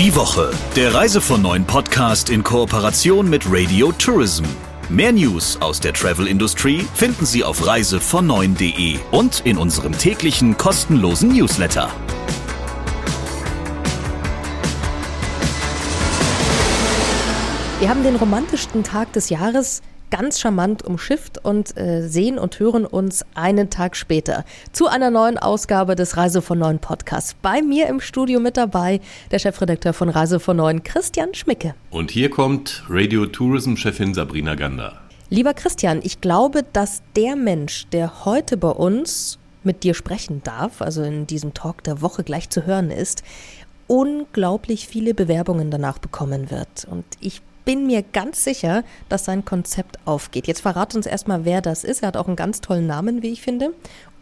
Die Woche, der Reise von neuen Podcast in Kooperation mit Radio Tourism. Mehr News aus der Travel-Industrie finden Sie auf reisevon9.de und in unserem täglichen kostenlosen Newsletter. Wir haben den romantischsten Tag des Jahres ganz charmant umschifft und äh, sehen und hören uns einen Tag später zu einer neuen Ausgabe des Reise von Neuen Podcasts. Bei mir im Studio mit dabei der Chefredakteur von Reise von Neuen, Christian Schmicke. Und hier kommt Radio Tourism Chefin Sabrina Gander. Lieber Christian, ich glaube, dass der Mensch, der heute bei uns mit dir sprechen darf, also in diesem Talk der Woche gleich zu hören ist, unglaublich viele Bewerbungen danach bekommen wird. Und ich bin mir ganz sicher, dass sein Konzept aufgeht. Jetzt verrat uns erstmal, wer das ist. Er hat auch einen ganz tollen Namen, wie ich finde.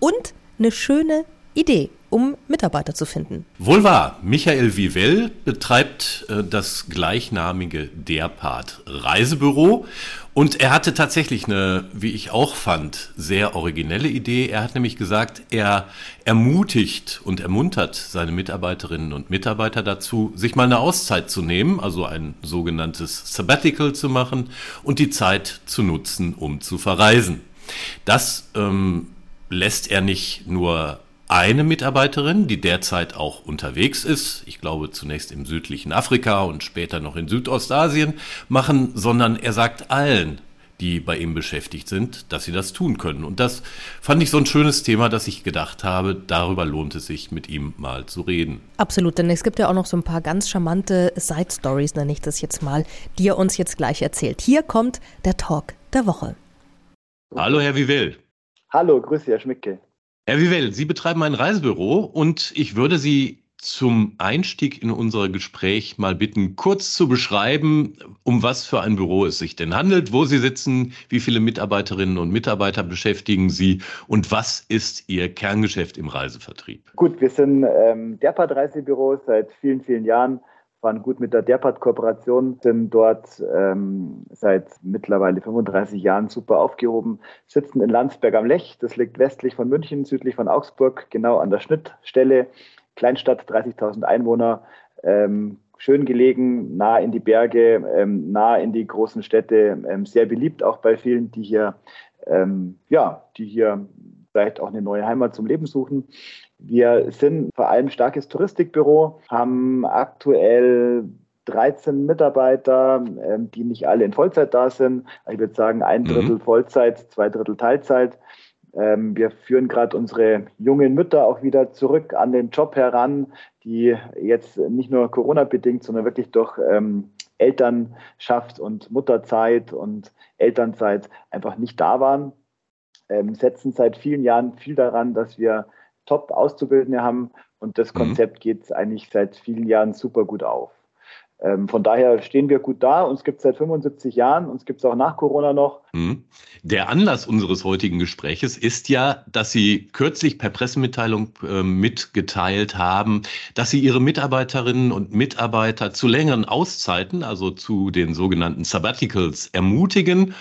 Und eine schöne Idee, um Mitarbeiter zu finden. Wohl wahr. Michael Vivell betreibt äh, das gleichnamige Derpart Reisebüro und er hatte tatsächlich eine, wie ich auch fand, sehr originelle Idee. Er hat nämlich gesagt, er ermutigt und ermuntert seine Mitarbeiterinnen und Mitarbeiter dazu, sich mal eine Auszeit zu nehmen, also ein sogenanntes Sabbatical zu machen und die Zeit zu nutzen, um zu verreisen. Das ähm, lässt er nicht nur eine Mitarbeiterin, die derzeit auch unterwegs ist, ich glaube zunächst im südlichen Afrika und später noch in Südostasien, machen, sondern er sagt allen, die bei ihm beschäftigt sind, dass sie das tun können. Und das fand ich so ein schönes Thema, dass ich gedacht habe, darüber lohnt es sich, mit ihm mal zu reden. Absolut, denn es gibt ja auch noch so ein paar ganz charmante Side Stories, nenne ich das jetzt mal, die er uns jetzt gleich erzählt. Hier kommt der Talk der Woche. Hallo, Herr Vivell. Hallo, grüße, Herr Schmicke. Herr Vivell, Sie betreiben ein Reisebüro und ich würde Sie zum Einstieg in unser Gespräch mal bitten, kurz zu beschreiben, um was für ein Büro es sich denn handelt, wo Sie sitzen, wie viele Mitarbeiterinnen und Mitarbeiter beschäftigen Sie und was ist Ihr Kerngeschäft im Reisevertrieb? Gut, wir sind ähm, Derpart Reisebüro seit vielen, vielen Jahren fahren gut mit der Derpart-Kooperation, sind dort ähm, seit mittlerweile 35 Jahren super aufgehoben, sitzen in Landsberg am Lech, das liegt westlich von München, südlich von Augsburg, genau an der Schnittstelle, Kleinstadt, 30.000 Einwohner, ähm, schön gelegen, nah in die Berge, ähm, nah in die großen Städte, ähm, sehr beliebt auch bei vielen, die hier, ähm, ja, die hier vielleicht auch eine neue Heimat zum Leben suchen. Wir sind vor allem starkes Touristikbüro, haben aktuell 13 Mitarbeiter, ähm, die nicht alle in Vollzeit da sind. Ich würde sagen, ein mhm. Drittel mhm. Vollzeit, zwei Drittel Teilzeit. Ähm, wir führen gerade unsere jungen Mütter auch wieder zurück an den Job heran, die jetzt nicht nur Corona-bedingt, sondern wirklich durch ähm, Elternschaft und Mutterzeit und Elternzeit einfach nicht da waren. Setzen seit vielen Jahren viel daran, dass wir Top-Auszubildende haben und das mhm. Konzept mhm. geht eigentlich seit vielen Jahren super gut auf. Ähm, von daher stehen wir gut da. Uns gibt es seit 75 Jahren, uns gibt es auch nach Corona noch. Mhm. Der Anlass unseres heutigen Gespräches ist ja, dass Sie kürzlich per Pressemitteilung äh, mitgeteilt haben, dass Sie Ihre Mitarbeiterinnen und Mitarbeiter zu längeren Auszeiten, also zu den sogenannten Sabbaticals, ermutigen.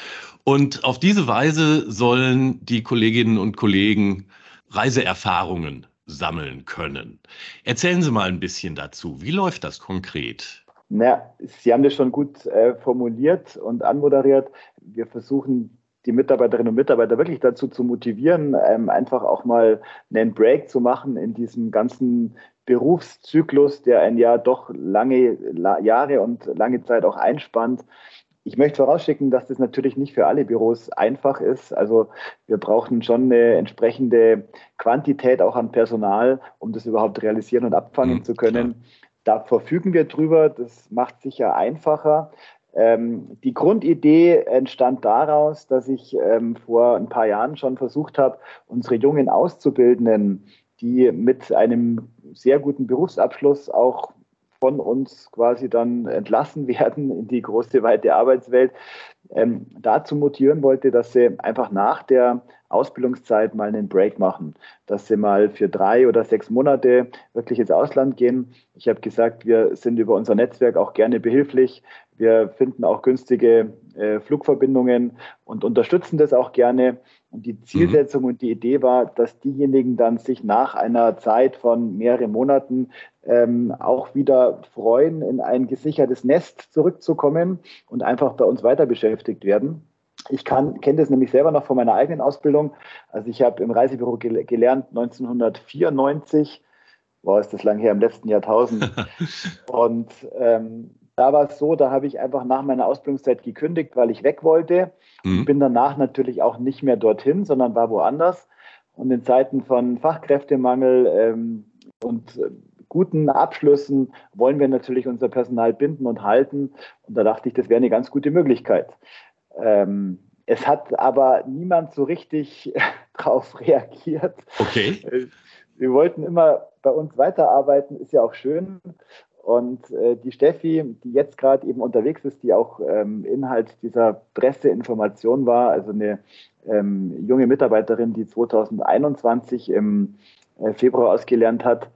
Und auf diese Weise sollen die Kolleginnen und Kollegen Reiseerfahrungen sammeln können. Erzählen Sie mal ein bisschen dazu. Wie läuft das konkret? Na, Sie haben das schon gut äh, formuliert und anmoderiert. Wir versuchen die Mitarbeiterinnen und Mitarbeiter wirklich dazu zu motivieren, ähm, einfach auch mal einen Break zu machen in diesem ganzen Berufszyklus, der ein Jahr doch lange la Jahre und lange Zeit auch einspannt. Ich möchte vorausschicken, dass das natürlich nicht für alle Büros einfach ist. Also wir brauchen schon eine entsprechende Quantität auch an Personal, um das überhaupt realisieren und abfangen mhm, zu können. Klar. Da verfügen wir drüber. Das macht sicher einfacher. Ähm, die Grundidee entstand daraus, dass ich ähm, vor ein paar Jahren schon versucht habe, unsere jungen Auszubildenden, die mit einem sehr guten Berufsabschluss auch von uns quasi dann entlassen werden in die große, weite Arbeitswelt, ähm, dazu motivieren wollte, dass sie einfach nach der Ausbildungszeit mal einen Break machen, dass sie mal für drei oder sechs Monate wirklich ins Ausland gehen. Ich habe gesagt, wir sind über unser Netzwerk auch gerne behilflich. Wir finden auch günstige äh, Flugverbindungen und unterstützen das auch gerne. Und die Zielsetzung mhm. und die Idee war, dass diejenigen dann sich nach einer Zeit von mehreren Monaten ähm, auch wieder freuen, in ein gesichertes Nest zurückzukommen und einfach bei uns weiter beschäftigt werden. Ich kenne das nämlich selber noch von meiner eigenen Ausbildung. Also ich habe im Reisebüro gel gelernt 1994. Boah, ist das lang her, im letzten Jahrtausend. und ähm, da war es so, da habe ich einfach nach meiner Ausbildungszeit gekündigt, weil ich weg wollte. Mhm. Bin danach natürlich auch nicht mehr dorthin, sondern war woanders. Und in Zeiten von Fachkräftemangel ähm, und guten Abschlüssen wollen wir natürlich unser Personal binden und halten. Und da dachte ich, das wäre eine ganz gute Möglichkeit. Ähm, es hat aber niemand so richtig darauf reagiert. Okay. Äh, wir wollten immer bei uns weiterarbeiten, ist ja auch schön. Und äh, die Steffi, die jetzt gerade eben unterwegs ist, die auch ähm, Inhalt dieser Presseinformation war, also eine ähm, junge Mitarbeiterin, die 2021 im Februar ausgelernt hat,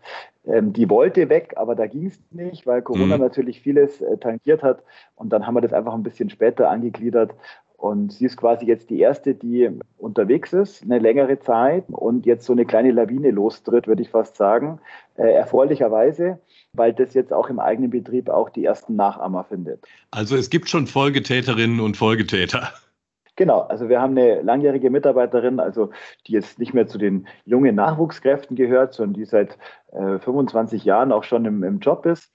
ähm, die wollte weg, aber da ging es nicht, weil Corona mhm. natürlich vieles äh, tangiert hat. Und dann haben wir das einfach ein bisschen später angegliedert. Und sie ist quasi jetzt die erste, die unterwegs ist, eine längere Zeit und jetzt so eine kleine Lawine lostritt, würde ich fast sagen. Äh, erfreulicherweise, weil das jetzt auch im eigenen Betrieb auch die ersten Nachahmer findet. Also es gibt schon Folgetäterinnen und Folgetäter. Genau, also wir haben eine langjährige Mitarbeiterin, also die jetzt nicht mehr zu den jungen Nachwuchskräften gehört, sondern die seit äh, 25 Jahren auch schon im, im Job ist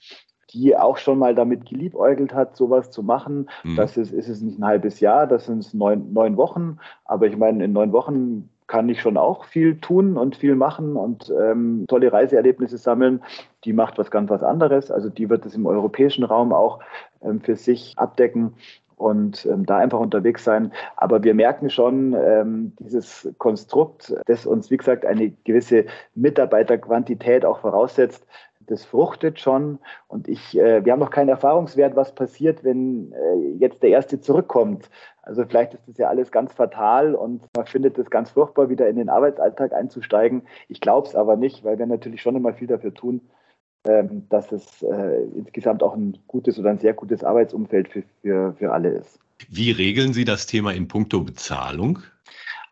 die auch schon mal damit geliebäugelt hat, sowas zu machen. Mhm. Das ist, ist es nicht ein halbes Jahr, das sind neun, neun Wochen. Aber ich meine, in neun Wochen kann ich schon auch viel tun und viel machen und ähm, tolle Reiseerlebnisse sammeln. Die macht was ganz was anderes. Also die wird es im europäischen Raum auch ähm, für sich abdecken und ähm, da einfach unterwegs sein. Aber wir merken schon, ähm, dieses Konstrukt, das uns, wie gesagt, eine gewisse Mitarbeiterquantität auch voraussetzt, das fruchtet schon. Und ich, äh, wir haben noch keinen Erfahrungswert, was passiert, wenn äh, jetzt der Erste zurückkommt. Also vielleicht ist das ja alles ganz fatal und man findet es ganz furchtbar, wieder in den Arbeitsalltag einzusteigen. Ich glaube es aber nicht, weil wir natürlich schon immer viel dafür tun, dass es äh, insgesamt auch ein gutes oder ein sehr gutes Arbeitsumfeld für, für, für alle ist. Wie regeln Sie das Thema in puncto Bezahlung?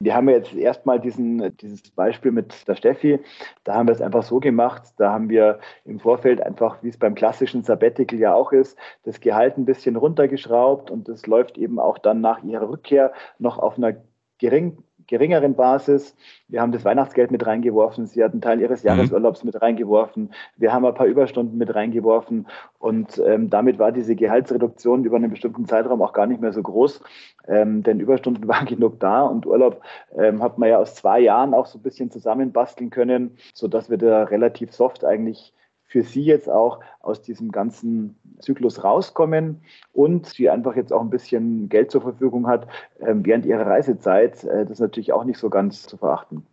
Wir haben jetzt erstmal diesen, dieses Beispiel mit der Steffi. Da haben wir es einfach so gemacht. Da haben wir im Vorfeld einfach, wie es beim klassischen Sabbatical ja auch ist, das Gehalt ein bisschen runtergeschraubt und das läuft eben auch dann nach ihrer Rückkehr noch auf einer gering, geringeren Basis. Wir haben das Weihnachtsgeld mit reingeworfen. Sie hat einen Teil ihres mhm. Jahresurlaubs mit reingeworfen. Wir haben ein paar Überstunden mit reingeworfen. Und ähm, damit war diese Gehaltsreduktion über einen bestimmten Zeitraum auch gar nicht mehr so groß. Ähm, denn Überstunden waren genug da und Urlaub ähm, hat man ja aus zwei Jahren auch so ein bisschen zusammenbasteln können, sodass wir da relativ soft eigentlich für sie jetzt auch aus diesem ganzen Zyklus rauskommen und sie einfach jetzt auch ein bisschen Geld zur Verfügung hat ähm, während ihrer Reisezeit. Äh, das ist natürlich auch nicht so ganz zu verachten.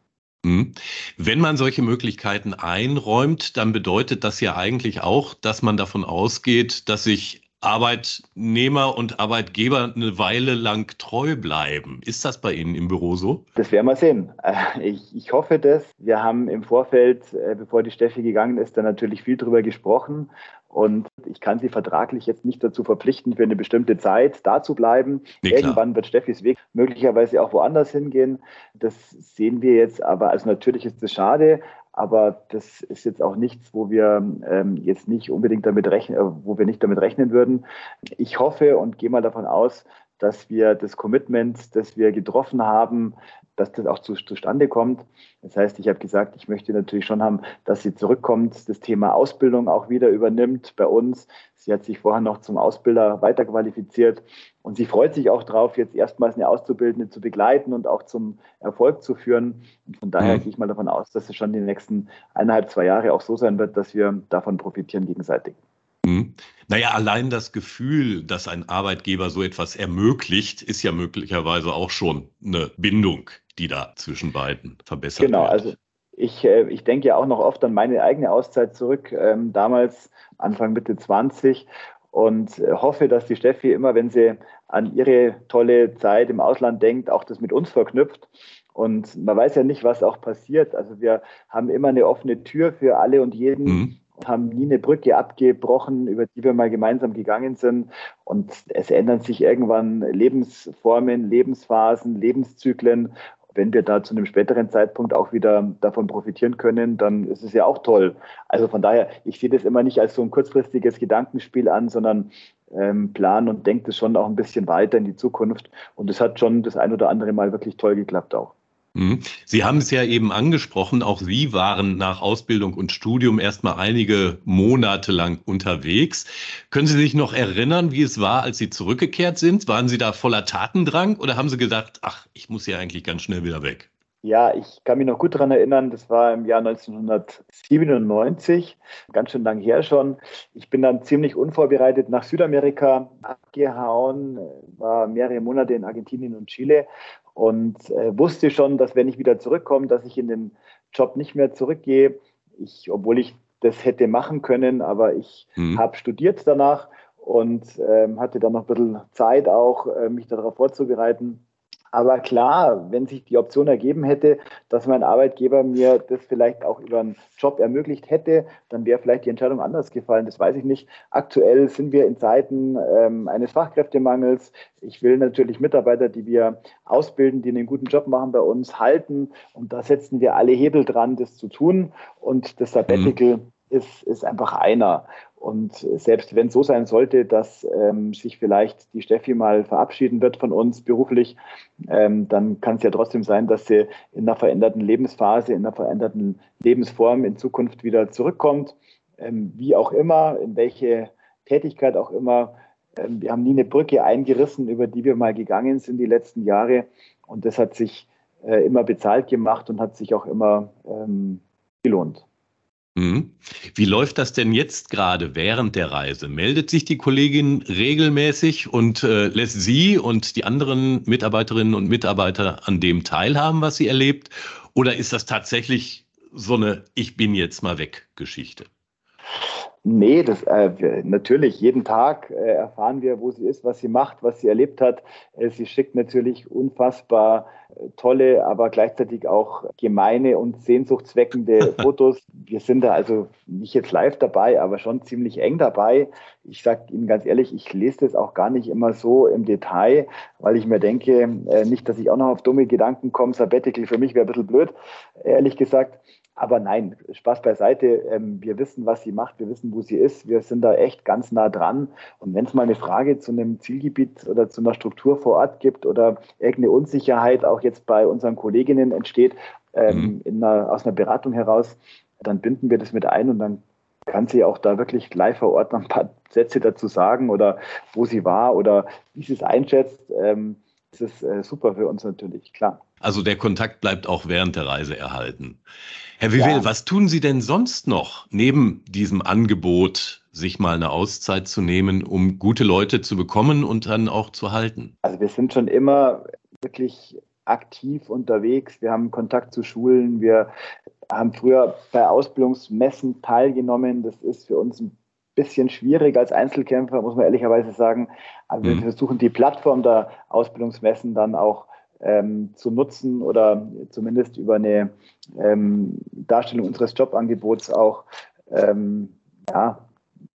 Mhm. Wenn man solche Möglichkeiten einräumt, dann bedeutet das ja eigentlich auch, dass man davon ausgeht, dass sich Arbeitnehmer und Arbeitgeber eine Weile lang treu bleiben. Ist das bei Ihnen im Büro so? Das werden wir sehen. Äh, ich, ich hoffe das. Wir haben im Vorfeld, äh, bevor die Steffi gegangen ist, da natürlich viel drüber gesprochen. Und ich kann sie vertraglich jetzt nicht dazu verpflichten, für eine bestimmte Zeit da zu bleiben. Nee, Irgendwann wird Steffis Weg möglicherweise auch woanders hingehen. Das sehen wir jetzt. Aber also natürlich ist es schade. Aber das ist jetzt auch nichts, wo wir ähm, jetzt nicht unbedingt damit rechnen, äh, wo wir nicht damit rechnen würden. Ich hoffe und gehe mal davon aus, dass wir das Commitment, das wir getroffen haben, dass das auch zu, zustande kommt. Das heißt, ich habe gesagt, ich möchte natürlich schon haben, dass sie zurückkommt, das Thema Ausbildung auch wieder übernimmt bei uns. Sie hat sich vorher noch zum Ausbilder weiterqualifiziert und sie freut sich auch drauf, jetzt erstmals eine Auszubildende zu begleiten und auch zum Erfolg zu führen. Und von daher mhm. gehe ich mal davon aus, dass es schon die nächsten eineinhalb, zwei Jahre auch so sein wird, dass wir davon profitieren gegenseitig. Mhm. Naja, allein das Gefühl, dass ein Arbeitgeber so etwas ermöglicht, ist ja möglicherweise auch schon eine Bindung, die da zwischen beiden verbessert genau, wird. Genau, also ich, äh, ich denke ja auch noch oft an meine eigene Auszeit zurück, ähm, damals Anfang Mitte 20 und äh, hoffe, dass die Steffi immer, wenn sie an ihre tolle Zeit im Ausland denkt, auch das mit uns verknüpft. Und man weiß ja nicht, was auch passiert. Also wir haben immer eine offene Tür für alle und jeden. Mhm haben nie eine Brücke abgebrochen, über die wir mal gemeinsam gegangen sind. Und es ändern sich irgendwann Lebensformen, Lebensphasen, Lebenszyklen. wenn wir da zu einem späteren Zeitpunkt auch wieder davon profitieren können, dann ist es ja auch toll. Also von daher, ich sehe das immer nicht als so ein kurzfristiges Gedankenspiel an, sondern ähm, planen und denkt es schon auch ein bisschen weiter in die Zukunft. Und es hat schon das ein oder andere Mal wirklich toll geklappt auch. Mhm. Sie haben es ja eben angesprochen, auch Sie waren nach Ausbildung und Studium erstmal einige Monate lang unterwegs. Können Sie sich noch erinnern, wie es war, als Sie zurückgekehrt sind? Waren Sie da voller Tatendrang oder haben Sie gedacht, ach, ich muss ja eigentlich ganz schnell wieder weg? Ja, ich kann mich noch gut daran erinnern, das war im Jahr 1997, ganz schön lang her schon. Ich bin dann ziemlich unvorbereitet nach Südamerika abgehauen, war mehrere Monate in Argentinien und Chile und äh, wusste schon, dass wenn ich wieder zurückkomme, dass ich in den Job nicht mehr zurückgehe. Ich, obwohl ich das hätte machen können, aber ich mhm. habe studiert danach und ähm, hatte dann noch ein bisschen Zeit auch, äh, mich darauf vorzubereiten. Aber klar, wenn sich die Option ergeben hätte, dass mein Arbeitgeber mir das vielleicht auch über einen Job ermöglicht hätte, dann wäre vielleicht die Entscheidung anders gefallen. Das weiß ich nicht. Aktuell sind wir in Zeiten ähm, eines Fachkräftemangels. Ich will natürlich Mitarbeiter, die wir ausbilden, die einen guten Job machen, bei uns halten. Und da setzen wir alle Hebel dran, das zu tun. Und das Sabbatical mhm. Ist, ist einfach einer. Und selbst wenn es so sein sollte, dass ähm, sich vielleicht die Steffi mal verabschieden wird von uns beruflich, ähm, dann kann es ja trotzdem sein, dass sie in einer veränderten Lebensphase, in einer veränderten Lebensform in Zukunft wieder zurückkommt. Ähm, wie auch immer, in welche Tätigkeit auch immer. Ähm, wir haben nie eine Brücke eingerissen, über die wir mal gegangen sind die letzten Jahre. Und das hat sich äh, immer bezahlt gemacht und hat sich auch immer ähm, gelohnt. Mhm. Wie läuft das denn jetzt gerade während der Reise? Meldet sich die Kollegin regelmäßig und äh, lässt Sie und die anderen Mitarbeiterinnen und Mitarbeiter an dem teilhaben, was sie erlebt? Oder ist das tatsächlich so eine Ich bin jetzt mal weg Geschichte? Nee, das äh, natürlich jeden Tag äh, erfahren wir, wo sie ist, was sie macht, was sie erlebt hat. Äh, sie schickt natürlich unfassbar äh, tolle, aber gleichzeitig auch gemeine und sehnsuchtsweckende Fotos. Wir sind da also nicht jetzt live dabei, aber schon ziemlich eng dabei. Ich sage Ihnen ganz ehrlich, ich lese das auch gar nicht immer so im Detail, weil ich mir denke, äh, nicht, dass ich auch noch auf dumme Gedanken komme. Sabbatical für mich wäre ein bisschen blöd, ehrlich gesagt. Aber nein, Spaß beiseite. Ähm, wir wissen, was sie macht, wir wissen, wo sie ist. Wir sind da echt ganz nah dran. Und wenn es mal eine Frage zu einem Zielgebiet oder zu einer Struktur vor Ort gibt oder irgendeine Unsicherheit auch jetzt bei unseren Kolleginnen entsteht, ähm, mhm. einer, aus einer Beratung heraus, dann binden wir das mit ein und dann kann sie auch da wirklich live vor Ort noch ein paar Sätze dazu sagen oder wo sie war oder wie sie es einschätzt. Ähm, das ist äh, super für uns natürlich, klar. Also der Kontakt bleibt auch während der Reise erhalten. Herr Vivel, ja. was tun Sie denn sonst noch neben diesem Angebot, sich mal eine Auszeit zu nehmen, um gute Leute zu bekommen und dann auch zu halten? Also wir sind schon immer wirklich aktiv unterwegs. Wir haben Kontakt zu Schulen. Wir haben früher bei Ausbildungsmessen teilgenommen. Das ist für uns ein bisschen schwierig als Einzelkämpfer, muss man ehrlicherweise sagen. Aber mhm. wir versuchen die Plattform der Ausbildungsmessen dann auch ähm, zu nutzen oder zumindest über eine ähm, Darstellung unseres Jobangebots auch ähm, ja,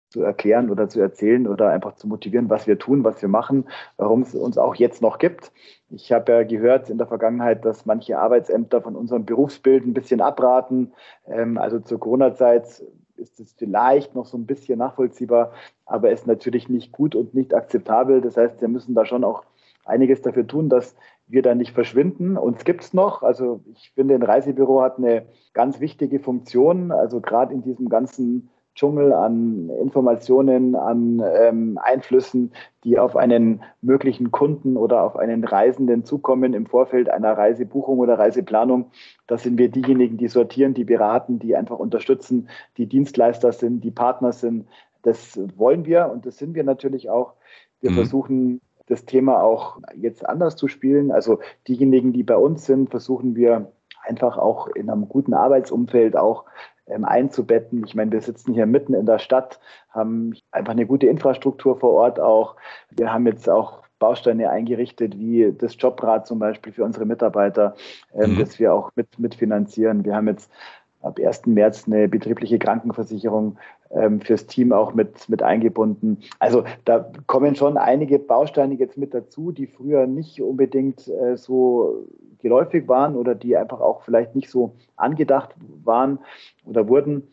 zu erklären oder zu erzählen oder einfach zu motivieren, was wir tun, was wir machen, warum es uns auch jetzt noch gibt. Ich habe ja gehört in der Vergangenheit, dass manche Arbeitsämter von unserem Berufsbild ein bisschen abraten. Ähm, also zur Corona-Zeit ist es vielleicht noch so ein bisschen nachvollziehbar, aber ist natürlich nicht gut und nicht akzeptabel. Das heißt, wir müssen da schon auch einiges dafür tun, dass wir da nicht verschwinden. Uns gibt es noch. Also ich finde, ein Reisebüro hat eine ganz wichtige Funktion. Also gerade in diesem ganzen Dschungel an Informationen, an ähm, Einflüssen, die auf einen möglichen Kunden oder auf einen Reisenden zukommen im Vorfeld einer Reisebuchung oder Reiseplanung. Da sind wir diejenigen, die sortieren, die beraten, die einfach unterstützen, die Dienstleister sind, die Partner sind. Das wollen wir und das sind wir natürlich auch. Wir mhm. versuchen das Thema auch jetzt anders zu spielen. Also diejenigen, die bei uns sind, versuchen wir einfach auch in einem guten Arbeitsumfeld auch ähm, einzubetten. Ich meine, wir sitzen hier mitten in der Stadt, haben einfach eine gute Infrastruktur vor Ort auch. Wir haben jetzt auch Bausteine eingerichtet, wie das Jobrad zum Beispiel für unsere Mitarbeiter, ähm, mhm. das wir auch mit, mitfinanzieren. Wir haben jetzt ab 1. März eine betriebliche Krankenversicherung ähm, fürs Team auch mit, mit eingebunden. Also da kommen schon einige Bausteine jetzt mit dazu, die früher nicht unbedingt äh, so geläufig waren oder die einfach auch vielleicht nicht so angedacht waren oder wurden.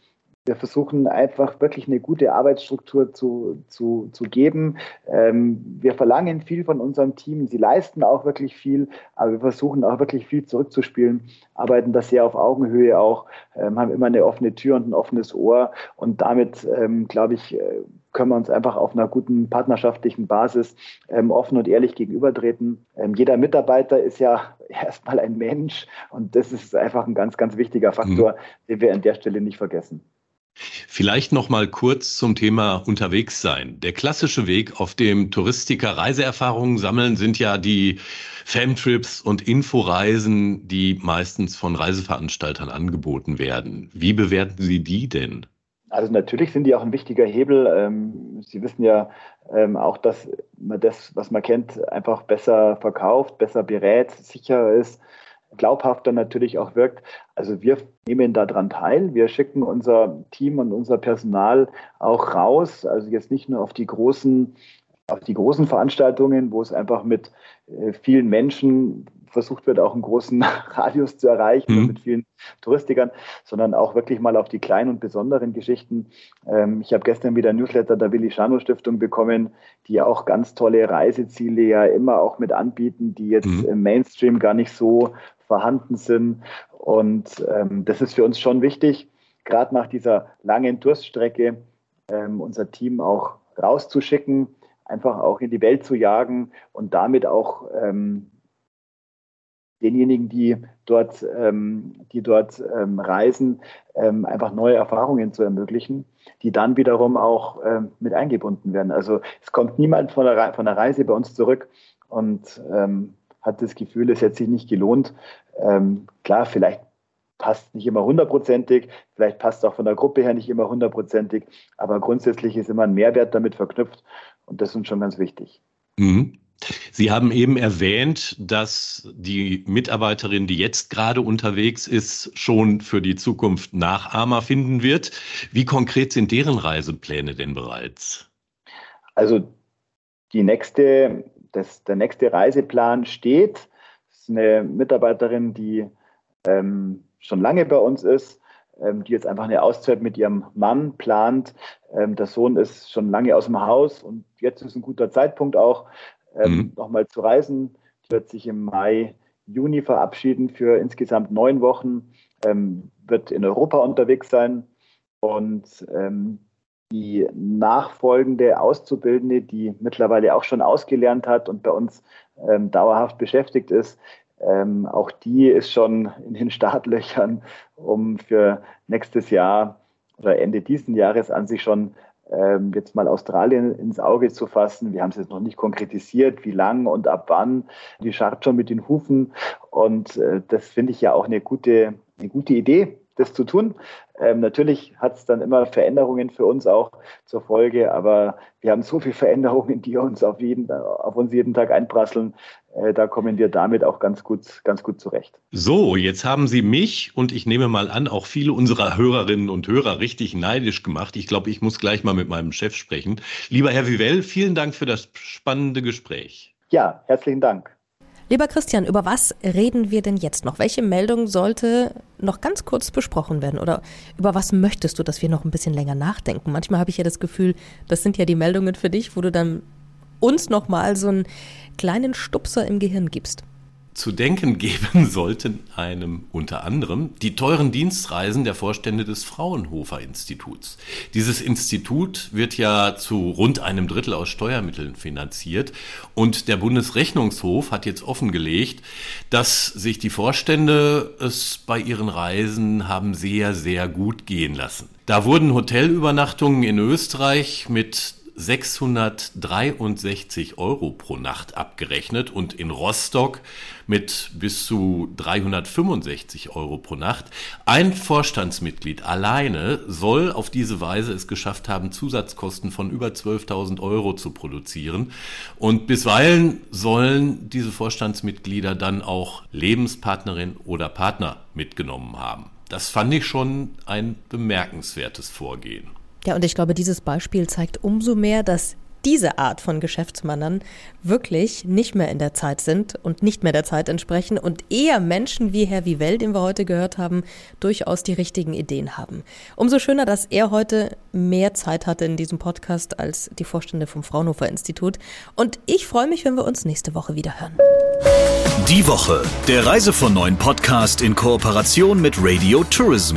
Wir versuchen einfach wirklich eine gute Arbeitsstruktur zu, zu, zu geben. Ähm, wir verlangen viel von unserem Team. Sie leisten auch wirklich viel, aber wir versuchen auch wirklich viel zurückzuspielen, arbeiten das sehr auf Augenhöhe auch, ähm, haben immer eine offene Tür und ein offenes Ohr. Und damit, ähm, glaube ich, äh, können wir uns einfach auf einer guten partnerschaftlichen Basis ähm, offen und ehrlich gegenübertreten. Ähm, jeder Mitarbeiter ist ja erstmal ein Mensch und das ist einfach ein ganz, ganz wichtiger Faktor, mhm. den wir an der Stelle nicht vergessen. Vielleicht noch mal kurz zum Thema unterwegs sein. Der klassische Weg, auf dem Touristiker Reiseerfahrungen sammeln, sind ja die Famtrips und Inforeisen, die meistens von Reiseveranstaltern angeboten werden. Wie bewerten Sie die denn? Also natürlich sind die auch ein wichtiger Hebel. Ähm, Sie wissen ja ähm, auch, dass man das, was man kennt, einfach besser verkauft, besser berät, sicherer ist glaubhafter natürlich auch wirkt. Also wir nehmen daran teil. Wir schicken unser Team und unser Personal auch raus. Also jetzt nicht nur auf die großen, auf die großen Veranstaltungen, wo es einfach mit äh, vielen Menschen versucht wird, auch einen großen Radius zu erreichen mhm. mit vielen Touristikern, sondern auch wirklich mal auf die kleinen und besonderen Geschichten. Ähm, ich habe gestern wieder ein Newsletter der Willi Schano Stiftung bekommen, die auch ganz tolle Reiseziele ja immer auch mit anbieten, die jetzt mhm. im Mainstream gar nicht so vorhanden sind. Und ähm, das ist für uns schon wichtig, gerade nach dieser langen Durststrecke ähm, unser Team auch rauszuschicken, einfach auch in die Welt zu jagen und damit auch ähm, denjenigen, die dort, ähm, die dort ähm, reisen, ähm, einfach neue Erfahrungen zu ermöglichen, die dann wiederum auch mit eingebunden werden. Also es kommt niemand von der, von der Reise bei uns zurück und ähm, hat das Gefühl, es hätte sich nicht gelohnt. Ähm, klar, vielleicht passt nicht immer hundertprozentig, vielleicht passt auch von der Gruppe her nicht immer hundertprozentig, aber grundsätzlich ist immer ein Mehrwert damit verknüpft und das ist uns schon ganz wichtig. Mhm. Sie haben eben erwähnt, dass die Mitarbeiterin, die jetzt gerade unterwegs ist, schon für die Zukunft Nachahmer finden wird. Wie konkret sind deren Reisepläne denn bereits? Also die nächste das, der nächste Reiseplan steht. Das ist eine Mitarbeiterin, die ähm, schon lange bei uns ist, ähm, die jetzt einfach eine Auszeit mit ihrem Mann plant. Ähm, der Sohn ist schon lange aus dem Haus und jetzt ist ein guter Zeitpunkt auch, ähm, mhm. nochmal zu reisen. Die wird sich im Mai, Juni verabschieden für insgesamt neun Wochen, ähm, wird in Europa unterwegs sein und ähm, die nachfolgende Auszubildende, die mittlerweile auch schon ausgelernt hat und bei uns ähm, dauerhaft beschäftigt ist, ähm, auch die ist schon in den Startlöchern, um für nächstes Jahr oder Ende diesen Jahres an sich schon ähm, jetzt mal Australien ins Auge zu fassen. Wir haben es jetzt noch nicht konkretisiert, wie lang und ab wann. Die scharrt schon mit den Hufen und äh, das finde ich ja auch eine gute, eine gute Idee, das zu tun. Ähm, natürlich hat es dann immer Veränderungen für uns auch zur Folge, aber wir haben so viele Veränderungen, die uns auf, jeden, auf uns jeden Tag einprasseln. Äh, da kommen wir damit auch ganz gut, ganz gut zurecht. So, jetzt haben Sie mich und ich nehme mal an, auch viele unserer Hörerinnen und Hörer richtig neidisch gemacht. Ich glaube, ich muss gleich mal mit meinem Chef sprechen. Lieber Herr Vivell, vielen Dank für das spannende Gespräch. Ja, herzlichen Dank. Lieber Christian, über was reden wir denn jetzt noch? Welche Meldung sollte noch ganz kurz besprochen werden? Oder über was möchtest du, dass wir noch ein bisschen länger nachdenken? Manchmal habe ich ja das Gefühl, das sind ja die Meldungen für dich, wo du dann uns nochmal so einen kleinen Stupser im Gehirn gibst zu denken geben sollten einem unter anderem die teuren Dienstreisen der Vorstände des Fraunhofer Instituts. Dieses Institut wird ja zu rund einem Drittel aus Steuermitteln finanziert und der Bundesrechnungshof hat jetzt offengelegt, dass sich die Vorstände es bei ihren Reisen haben sehr, sehr gut gehen lassen. Da wurden Hotelübernachtungen in Österreich mit 663 Euro pro Nacht abgerechnet und in Rostock mit bis zu 365 Euro pro Nacht. Ein Vorstandsmitglied alleine soll auf diese Weise es geschafft haben, Zusatzkosten von über 12.000 Euro zu produzieren. Und bisweilen sollen diese Vorstandsmitglieder dann auch Lebenspartnerin oder Partner mitgenommen haben. Das fand ich schon ein bemerkenswertes Vorgehen. Ja, und ich glaube, dieses Beispiel zeigt umso mehr, dass diese Art von Geschäftsmännern wirklich nicht mehr in der Zeit sind und nicht mehr der Zeit entsprechen und eher Menschen wie Herr Vivell, den wir heute gehört haben, durchaus die richtigen Ideen haben. Umso schöner, dass er heute mehr Zeit hatte in diesem Podcast als die Vorstände vom Fraunhofer Institut. Und ich freue mich, wenn wir uns nächste Woche wieder hören. Die Woche, der Reise von neuen Podcast in Kooperation mit Radio Tourism.